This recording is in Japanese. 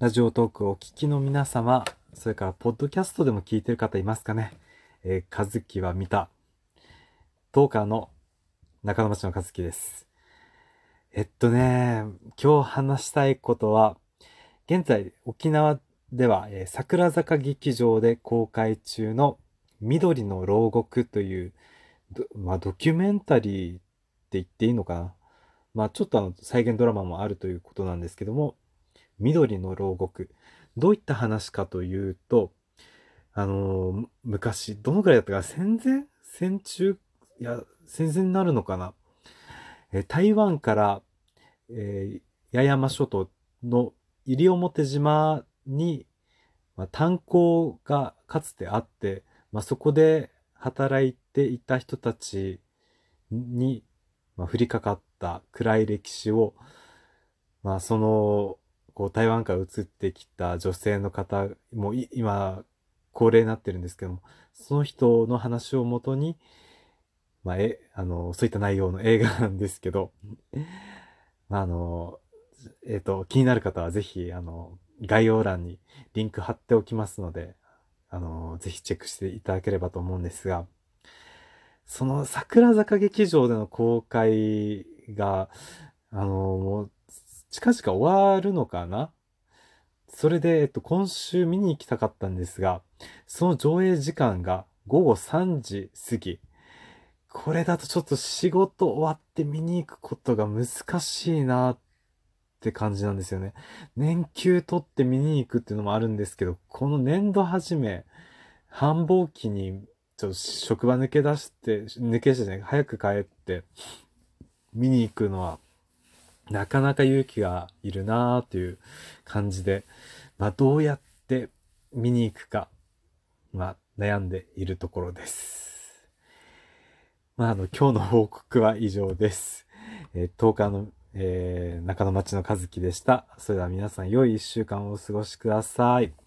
ラジオトークをお聞きの皆様、それからポッドキャストでも聞いてる方いますかねえー、和樹は見た。トーカーの中野町の和樹です。えっとね、今日話したいことは、現在沖縄では、えー、桜坂劇場で公開中の緑の牢獄という、まあ、ドキュメンタリーって言っていいのかな。まあちょっとあの再現ドラマもあるということなんですけども、緑の牢獄。どういった話かというと、あの、昔、どのくらいだったか、戦前？戦中？いや、戦前になるのかな？え、台湾から、えー、八重山諸島の西表島に、まあ、炭鉱がかつてあって、まあ、そこで働いていた人たちに、まあ、降りかかった暗い歴史を、まあ、そのこう台湾から移ってきた女性の方も今高齢になってるんですけどもその人の話をもとに、まあ、えあのそういった内容の映画なんですけど、あ、のえっ、ー、と気になる方はぜひあの概要欄にリンク貼っておきますのであのぜひチェックしていただければと思うんですがその桜坂劇場での公開があのもう近々終わるのかな？それで、えっと、今週見に行きたかったんですが、その上映時間が午後3時過ぎ。これだとちょっと仕事終わって見に行くことが難しいなって感じなんですよね。年休取って見に行くっていうのもあるんですけど、この年度始め、繁忙期にちょっと職場抜け出して、抜け出してね、早く帰って見に行くのはなかなか勇気がいるなーっていう感じで、まあ、どうやって見に行くか、まあ、悩んでいるところです。まあ、あの、今日の報告は以上です。えー、10日の、えー、中野町の和樹でした。それでは皆さん良い一週間をお過ごしください。